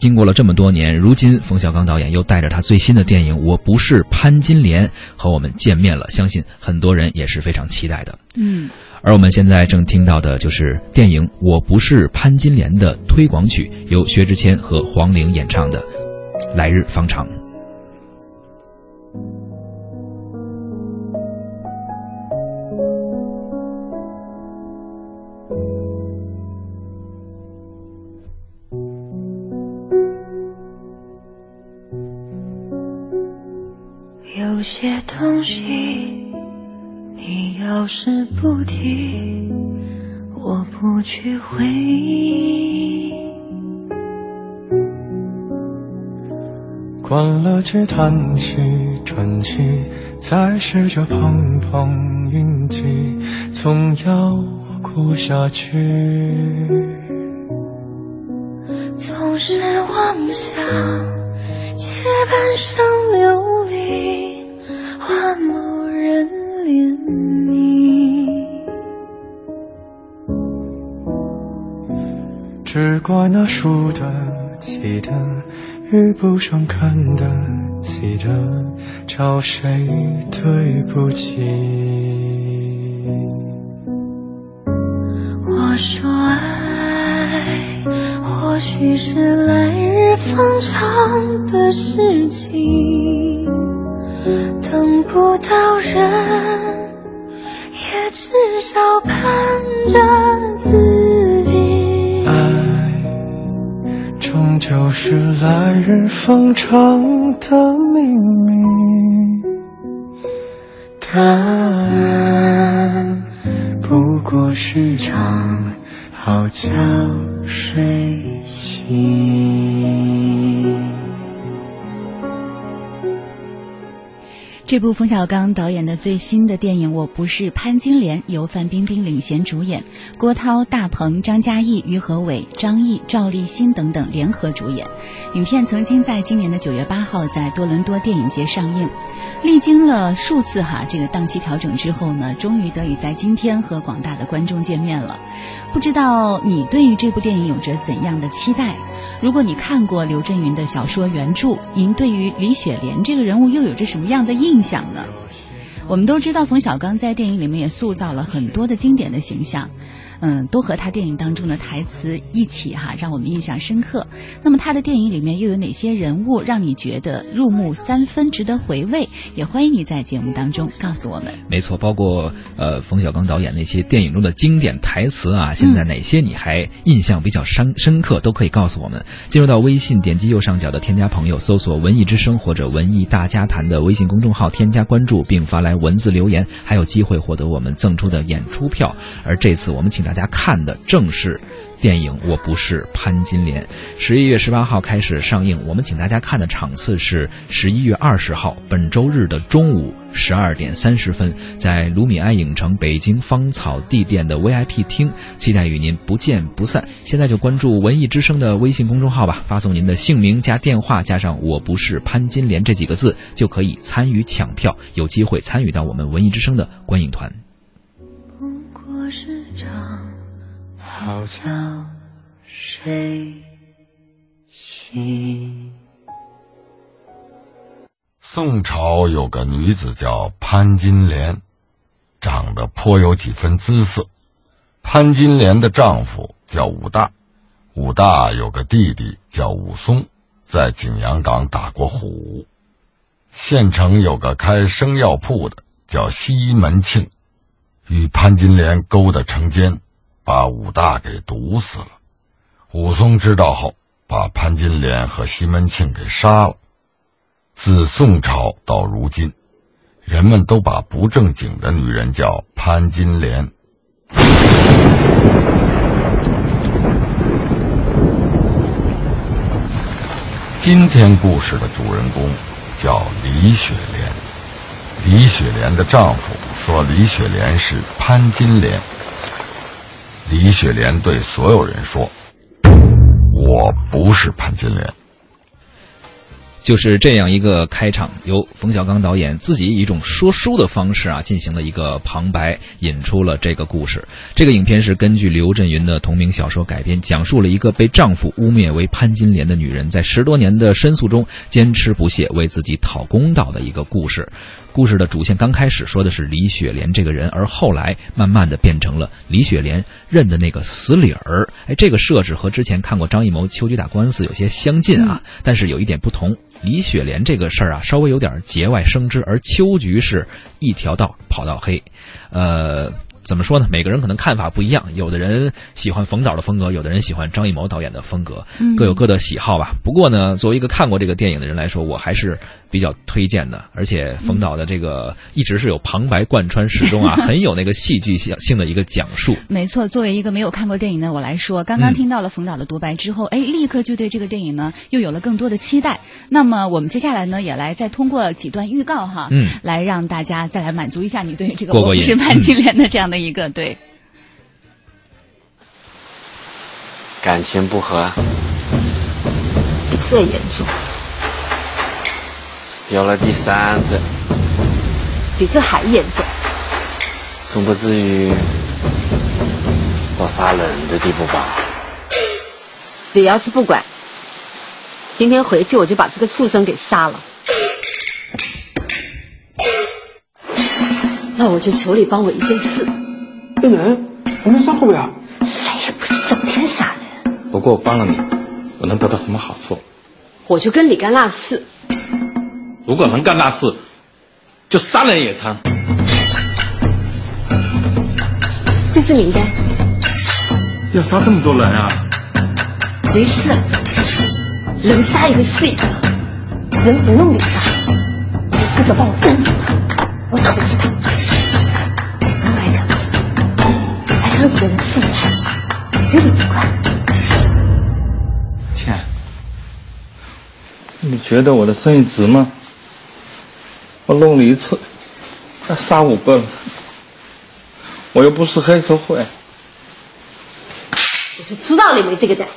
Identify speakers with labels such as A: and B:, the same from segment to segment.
A: 经过了这么多年，如今冯小刚导演又带着他最新的电影《我不是潘金莲》和我们见面了，相信很多人也是非常期待的。
B: 嗯，
A: 而我们现在正听到的就是电影《我不是潘金莲》的推广曲，由薛之谦和黄龄演唱的《来日方长》。
C: 有些东西，你要是不提，我不去回忆。
D: 关了机，叹息，喘息，再试着碰碰运气，总要过下去。
C: 总是妄想借半生流离换某人怜悯，
D: 只怪那输得起的遇不上看得起的，找谁对不起？
C: 我说爱或许是来日方长的事情，等不到人，也至少盼着自己。
D: 爱终究是来日方长的秘密，答案不过是场好觉睡醒。
B: 这部冯小刚导演的最新的电影《我不是潘金莲》，由范冰冰领衔主演，郭涛、大鹏、张嘉译、于和伟、张译、赵立新等等联合主演。影片曾经在今年的九月八号在多伦多电影节上映，历经了数次哈这个档期调整之后呢，终于得以在今天和广大的观众见面了。不知道你对于这部电影有着怎样的期待？如果你看过刘震云的小说原著，您对于李雪莲这个人物又有着什么样的印象呢？我们都知道，冯小刚在电影里面也塑造了很多的经典的形象，嗯，都和他电影当中的台词一起哈，让我们印象深刻。那么他的电影里面又有哪些人物让你觉得入木三分，值得回味？也欢迎你在节目当中告诉我们。
A: 没错，包括呃冯小刚导演那些电影中的经典台词啊，现在哪些你还印象比较深深刻，都可以告诉我们。进入到微信，点击右上角的添加朋友，搜索“文艺之声”或者“文艺大家谈”的微信公众号，添加关注并发来文字留言，还有机会获得我们赠出的演出票。而这次我们请大家看的正是。电影《我不是潘金莲》十一月十八号开始上映，我们请大家看的场次是十一月二十号本周日的中午十二点三十分，在卢米埃影城北京芳草地店的 VIP 厅，期待与您不见不散。现在就关注文艺之声的微信公众号吧，发送您的姓名加电话加上“我不是潘金莲”这几个字，就可以参与抢票，有机会参与到我们文艺之声的观影团。
C: 好觉睡醒。
E: 宋朝有个女子叫潘金莲，长得颇有几分姿色。潘金莲的丈夫叫武大，武大有个弟弟叫武松，在景阳冈打过虎。县城有个开生药铺的叫西门庆，与潘金莲勾搭成奸，把武大给毒死了。武松知道后，把潘金莲和西门庆给杀了。自宋朝到如今，人们都把不正经的女人叫潘金莲。今天故事的主人公叫李雪莲。李雪莲的丈夫说李雪莲是潘金莲。李雪莲对所有人说：“我不是潘金莲。”
A: 就是这样一个开场，由冯小刚导演自己以一种说书的方式啊，进行了一个旁白，引出了这个故事。这个影片是根据刘震云的同名小说改编，讲述了一个被丈夫污蔑为潘金莲的女人，在十多年的申诉中坚持不懈，为自己讨公道的一个故事。故事的主线刚开始说的是李雪莲这个人，而后来慢慢的变成了李雪莲认的那个死理儿。哎，这个设置和之前看过张艺谋《秋菊打官司》有些相近啊，但是有一点不同。李雪莲这个事儿啊，稍微有点节外生枝，而秋菊是一条道跑到黑，呃。怎么说呢？每个人可能看法不一样，有的人喜欢冯导的风格，有的人喜欢张艺谋导演的风格，各有各的喜好吧。不过呢，作为一个看过这个电影的人来说，我还是比较推荐的。而且冯导的这个一直是有旁白贯穿始终啊，很有那个戏剧性性的一个讲述。
B: 没错，作为一个没有看过电影的我来说，刚刚听到了冯导的独白之后，哎，立刻就对这个电影呢又有了更多的期待。那么我们接下来呢，也来再通过几段预告哈，
A: 嗯，
B: 来让大家再来满足一下你对这个我不是潘金莲的这样的一个对。
F: 感情不和，
G: 比这严重，
F: 有了第三者，
G: 比这还严重。
F: 总不至于到杀人的地步吧？
G: 你要是不管，今天回去我就把这个畜生给杀了。那我就求你帮我一件事，
H: 骗人，我没杀过呀。
G: 谁也不是整天杀人，
H: 不过我帮了你，我能得到什么好处？
G: 我就跟你干那事。
H: 如果能干那事，就杀人也成。
G: 这是名单，
H: 要杀这么多人啊？
G: 没事，人杀一个是一个，人不用你杀，你负责帮我镇住他，挨枪子的人是我，与你无关。
H: 倩，你觉得我的生意值吗？我弄了一次，要杀五个了，我又不是黑社会。
G: 我就知道你没这个胆。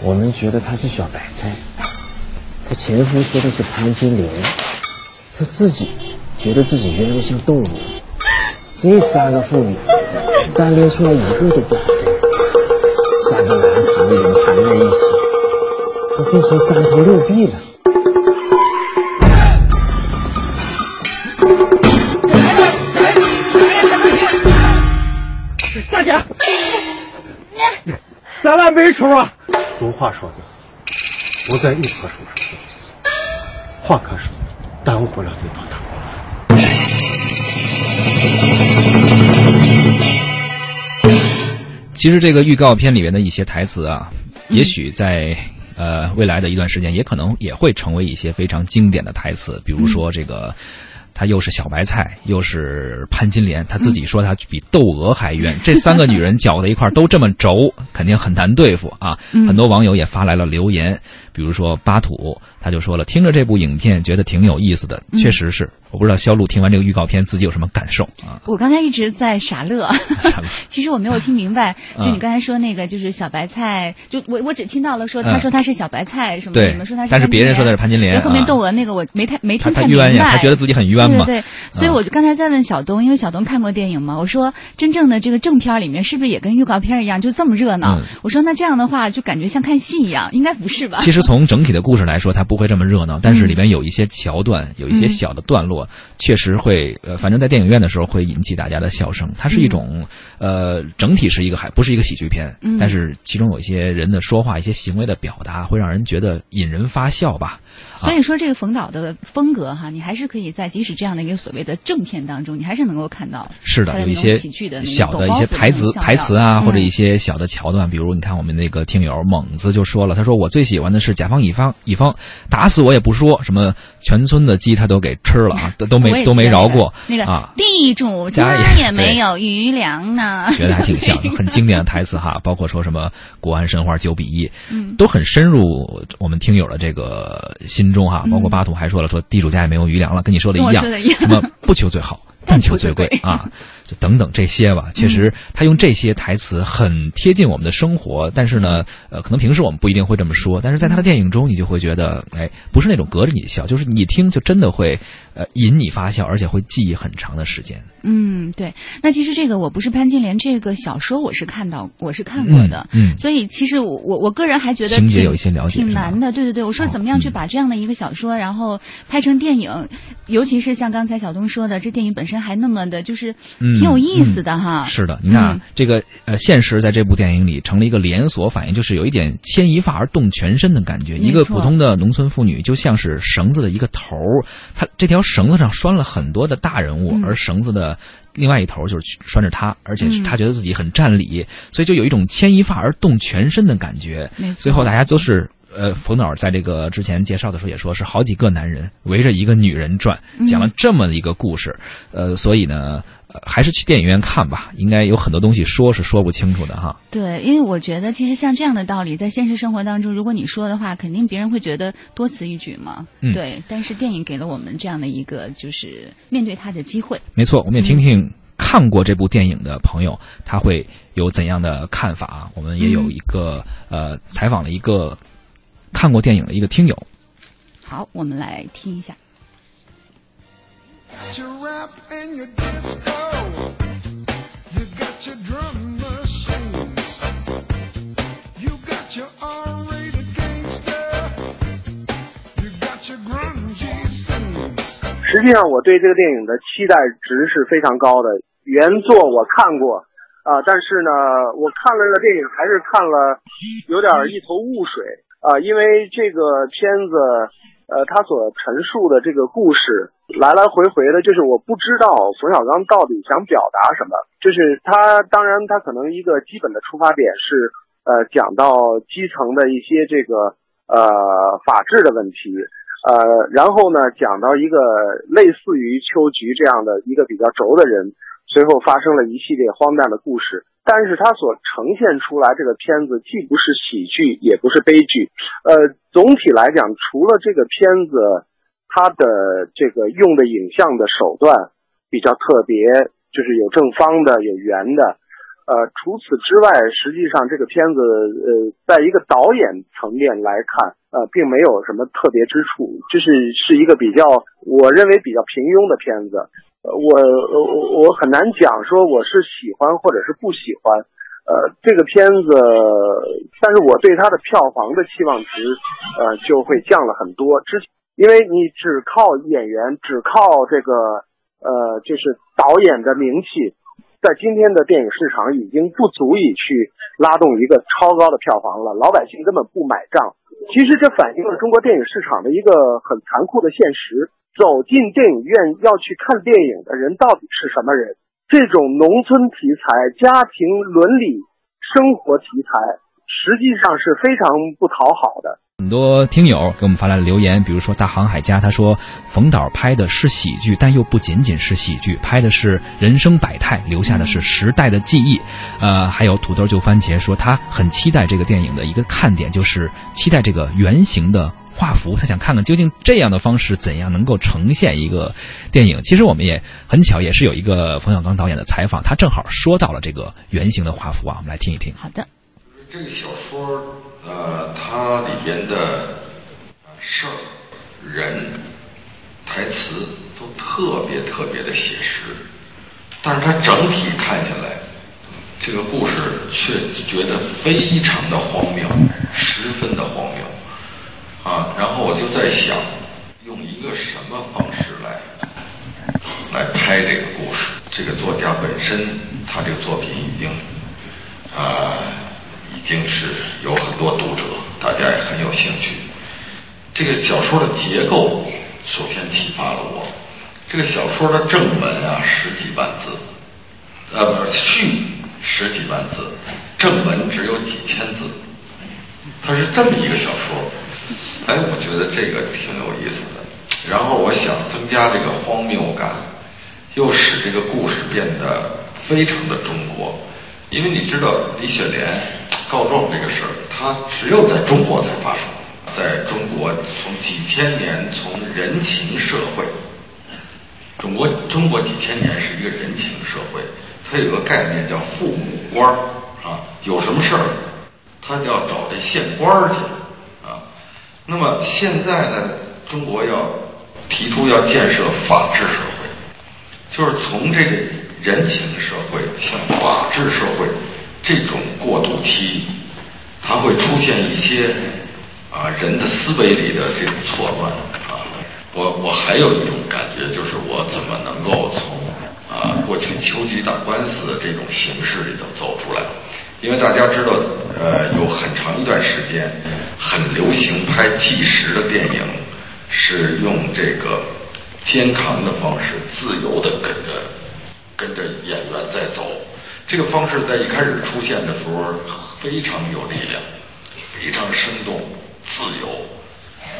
F: 我们觉得她是小白菜，她前夫说的是潘金莲，她自己觉得自己冤得像动物。这三个妇女，单列出来一个都不好对，三个难缠的人谈在一起，都变成三头六臂了。
H: 大姐，咱俩没仇啊。俗话说的好，不在一棵树上种死，换棵树耽误不了这趟大。
A: 其实这个预告片里面的一些台词啊，也许在呃未来的一段时间，也可能也会成为一些非常经典的台词，比如说这个。她又是小白菜，又是潘金莲，她自己说她比窦娥还冤。这三个女人搅在一块儿都这么轴，肯定很难对付啊！很多网友也发来了留言，比如说巴土，他就说了，听着这部影片觉得挺有意思的，确实是。我不知道肖路听完这个预告片自己有什么感受啊？
B: 我刚才一直在傻乐 其实我没有听明白。
A: 嗯
B: 就你刚才说那个，就是小白菜，就我我只听到了说他说他是小白菜什么你们说他是，
A: 但是别人说他是潘金莲
B: 对后面
A: 啊
B: 窦娥那个我没太没听太明
A: 他冤呀，
B: 白。
A: 他觉得自己很冤嘛。
B: 对对对，所以我就刚才在问小东，因为小东看过电影嘛，我说真正的这个正片里面是不是也跟预告片一样，就这么热闹？
A: 嗯
B: 我说那这样的话就感觉像看戏一样，应该不是吧？
A: 其实从整体的故事来说，它不会这么热闹，但是里面有一些桥段，有一些小的段落，确实会呃，反正在电影院的时候会引起大家的笑声。它是一种呃，整体是一个还不是一个喜剧片，
B: 嗯
A: 但是其中有一些人的说话、一些行为的表达，会让人觉得引人发笑吧。
B: 所以说这个冯导的风格哈，你还是可以在即使这样的一个所谓的正片当中，你还是能够看到
A: 是的，有一些
B: 喜剧的
A: 小的一些台词台词啊，
B: 嗯
A: 或者一些小的桥段。段，比如你看我们那个听友猛子就说了，他说我最喜欢的是甲方乙方，乙方打死我也不说，什么全村的鸡他都给吃了啊，都 都没都没饶过
B: 那个
A: 啊。
B: 地主家
A: 家也
B: 也没有余粮呢。
A: 觉得还挺像，很经典的台词哈，包括说什么国安神话九比一，
B: 嗯
A: 都很深入我们听友的这个心中哈。包括巴图还说了，说地主家也没有余粮了，跟你说的一样
B: 跟我说的一，样
A: 什么不求最好。
B: 但求最贵
A: 啊，就等等这些吧。确实，他用这些台词很贴近我们的生活，但是呢，呃，可能平时我们不一定会这么说，但是在他的电影中，你就会觉得，哎，不是那种隔着你笑，就是你一听就真的会，呃，引你发笑，而且会记忆很长的时间。
B: 嗯，对。那其实这个我不是潘金莲这个小说，我是看到，我是看过的。
A: 嗯嗯
B: 所以其实我我我个人还觉得
A: 情节有一些了解
B: 挺难的。对对对，我说怎么样去
A: 嗯
B: 把这样的一个小说，然后拍成电影，尤其是像刚才小东说的，这电影本身还那么的，就是
A: 嗯
B: 挺有意思的哈。
A: 是的，你看啊，
B: 嗯
A: 这个呃，现实在这部电影里成了一个连锁反应，就是有一点牵一发而动全身的感觉。一个普通的农村妇女就像是绳子的一个头儿，她这条绳子上拴了很多的大人物，
B: 嗯
A: 而绳子的另外一头就是拴着他，而且是
B: 嗯
A: 她觉得自己很占理，所以就有一种牵一发而动全身的感觉。最后大家都是。呃，冯导在这个之前介绍的时候也说，是好几个男人围着一个女人转，
B: 嗯
A: 讲了这么一个故事。呃，所以呢，呃，还是去电影院看吧，应该有很多东西说是说不清楚的哈。
B: 对，因为我觉得其实像这样的道理，在现实生活当中，如果你说的话，肯定别人会觉得多此一举嘛。
A: 嗯
B: 对，但是电影给了我们这样的一个就是面对它的机会。
A: 没错，我们也听听看过这部电影的朋友他会有怎样的看法啊。我们也有一个、呃采访了一个看过电影的一个听友，
B: 好，我们来听一下。
I: 实际上，我对这个电影的期待值是非常高的。原作我看过，啊、但是呢，我看了这个电影还是看了有点一头雾水啊、因为这个片子，呃，他所陈述的这个故事来来回回的，就是我不知道冯小刚到底想表达什么。就是他，当然他可能一个基本的出发点是，呃，讲到基层的一些这个呃法治的问题，呃，然后呢，讲到一个类似于秋菊这样的一个比较轴的人，随后发生了一系列荒诞的故事。但是它所呈现出来这个片子既不是喜剧，也不是悲剧。呃，总体来讲，除了这个片子，它的这个用的影像的手段比较特别，就是有正方的，有圆的。呃，除此之外，实际上这个片子，呃，在一个导演层面来看，呃，并没有什么特别之处，就是是一个比较，我认为比较平庸的片子。呃我我我我很难讲说我是喜欢或者是不喜欢，呃，这个片子，但是我对它的票房的期望值，呃，就会降了很多。之因为你只靠演员，只靠这个，呃，就是导演的名气，在今天的电影市场已经不足以去拉动一个超高的票房了，老百姓根本不买账。其实这反映了中国电影市场的一个很残酷的现实：走进电影院要去看电影的人到底是什么人？这种农村题材、家庭伦理、生活题材，实际上是非常不讨好的。
A: 很多听友给我们发来了留言，比如说大航海家，他说冯导拍的是喜剧，但又不仅仅是喜剧，拍的是人生百态，留下的是时代的记忆。呃，还有土豆就番茄说他很期待这个电影的一个看点，就是期待这个圆形的画幅，他想看看究竟这样的方式怎样能够呈现一个电影。其实我们也很巧，也是有一个冯小刚导演的采访，他正好说到了这个圆形的画幅啊，我们来听一听。
B: 好的，
J: 这个小说，呃，它里边的事儿、人、台词都特别特别的写实，但是它整体看下来，这个故事却觉得非常的荒谬，十分的荒谬啊！然后我就在想，用一个什么方式来来拍这个故事？这个作家本身，他这个作品已经啊、经是有很多读者，大家也很有兴趣。这个小说的结构首先启发了我。这个小说的正文啊，十几万字，呃，不是序十几万字，正文只有几千字，它是这么一个小说。哎，我觉得这个挺有意思的。然后我想增加这个荒谬感，又使这个故事变得非常的中国。因为你知道李雪莲告状这个事儿，它只有在中国才发生。在中国，从几千年从人情社会，中国中国几千年是一个人情社会，它有个概念叫父母官儿啊，有什么事儿，他就要找这县官儿去啊。那么现在呢，中国要提出要建设法治社会，就是从这个人情社会向法治社会这种过渡期，它会出现一些啊人的思维里的这种错乱啊。我我还有一种感觉，就是我怎么能够从啊过去秋菊打官司的这种形式里头走出来？因为大家知道，呃，有很长一段时间很流行拍纪实的电影，是用这个肩扛的方式，自由的跟着跟着演员在走。这个方式在一开始出现的时候非常有力量，非常生动、自由。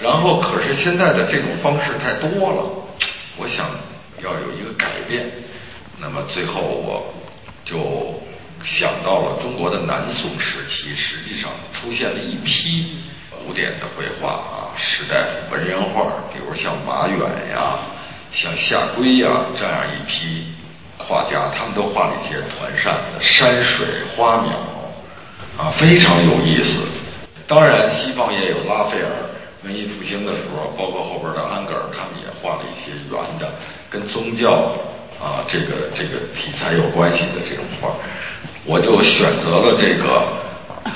J: 然后，可是现在的这种方式太多了，我想要有一个改变。那么最后我就想到了中国的南宋时期，实际上出现了一批古典的绘画啊，士大夫文人画，比如像马远呀、像夏圭呀这样一批画家，他们都画了一些团扇山水花鸟啊，非常有意思。当然，西方也有拉斐尔。文艺复兴的时候，包括后边的安格尔，他们也画了一些圆的，跟宗教啊这个这个题材有关系的这种画。我就选择了这个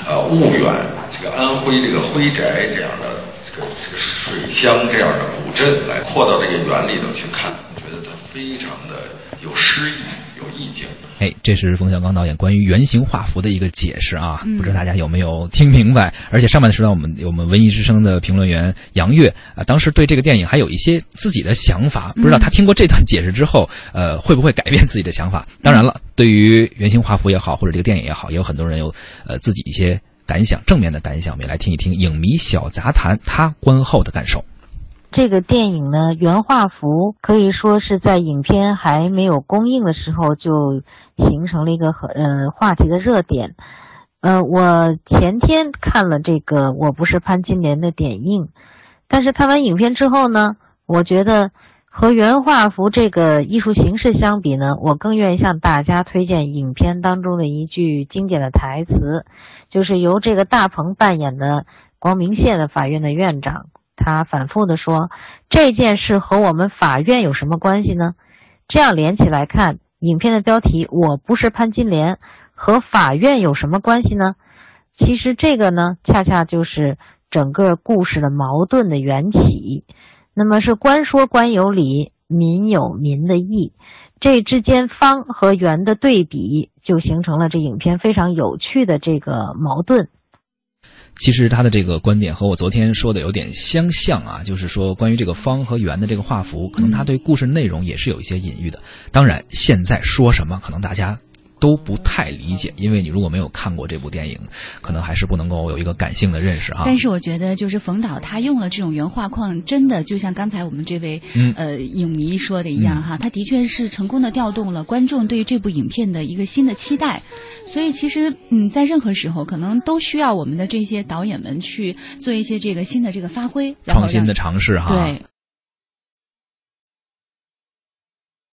J: 呃婺源，这个安徽这个徽宅这样的这个这个水乡这样的古镇来扩到这个园里头去看，非常的有诗意、有意境。
A: 哎，这是冯小刚导演关于原型画幅的一个解释啊，不知道大家有没有听明白？而且上半时段我们我们文艺之声的评论员杨越啊，当时对这个电影还有一些自己的想法，不知道他听过这段解释之后，呃，会不会改变自己的想法？当然了，对于原型画幅也好，或者这个电影也好，也有很多人有呃自己一些感想，正面的感想，我们也来听一听影迷小杂谈他观后的感受。
K: 这个电影呢，原画幅可以说是在影片还没有公映的时候就形成了一个很呃话题的热点。呃，我前天看了这个《我不是潘金莲》的点映，但是看完影片之后呢，我觉得和原画幅这个艺术形式相比呢，我更愿意向大家推荐影片当中的一句经典的台词，就是由这个大鹏扮演的光明县的法院的院长。他反复的说：“这件事和我们法院有什么关系呢？”这样连起来看，影片的标题“我不是潘金莲”和法院有什么关系呢？其实这个呢，恰恰就是整个故事的矛盾的缘起。那么是官说官有理，民有民的义，这之间方和圆的对比，就形成了这影片非常有趣的这个矛盾。
A: 其实他的这个观点和我昨天说的有点相像啊，就是说关于这个方和圆的这个画幅，可能他对故事内容也是有一些隐喻的。当然，现在说什么可能大家都不太理解，因为你如果没有看过这部电影，可能还是不能够有一个感性的认识哈。
B: 但是我觉得，就是冯导他用了这种原画框，真的就像刚才我们这位、
A: 嗯
B: 呃影迷说的一样哈，他的确是成功的调动了观众对于这部影片的一个新的期待。所以其实嗯，在任何时候可能都需要我们的这些导演们去做一些这个新的这个发挥，然后
A: 创新的尝试哈。
B: 对。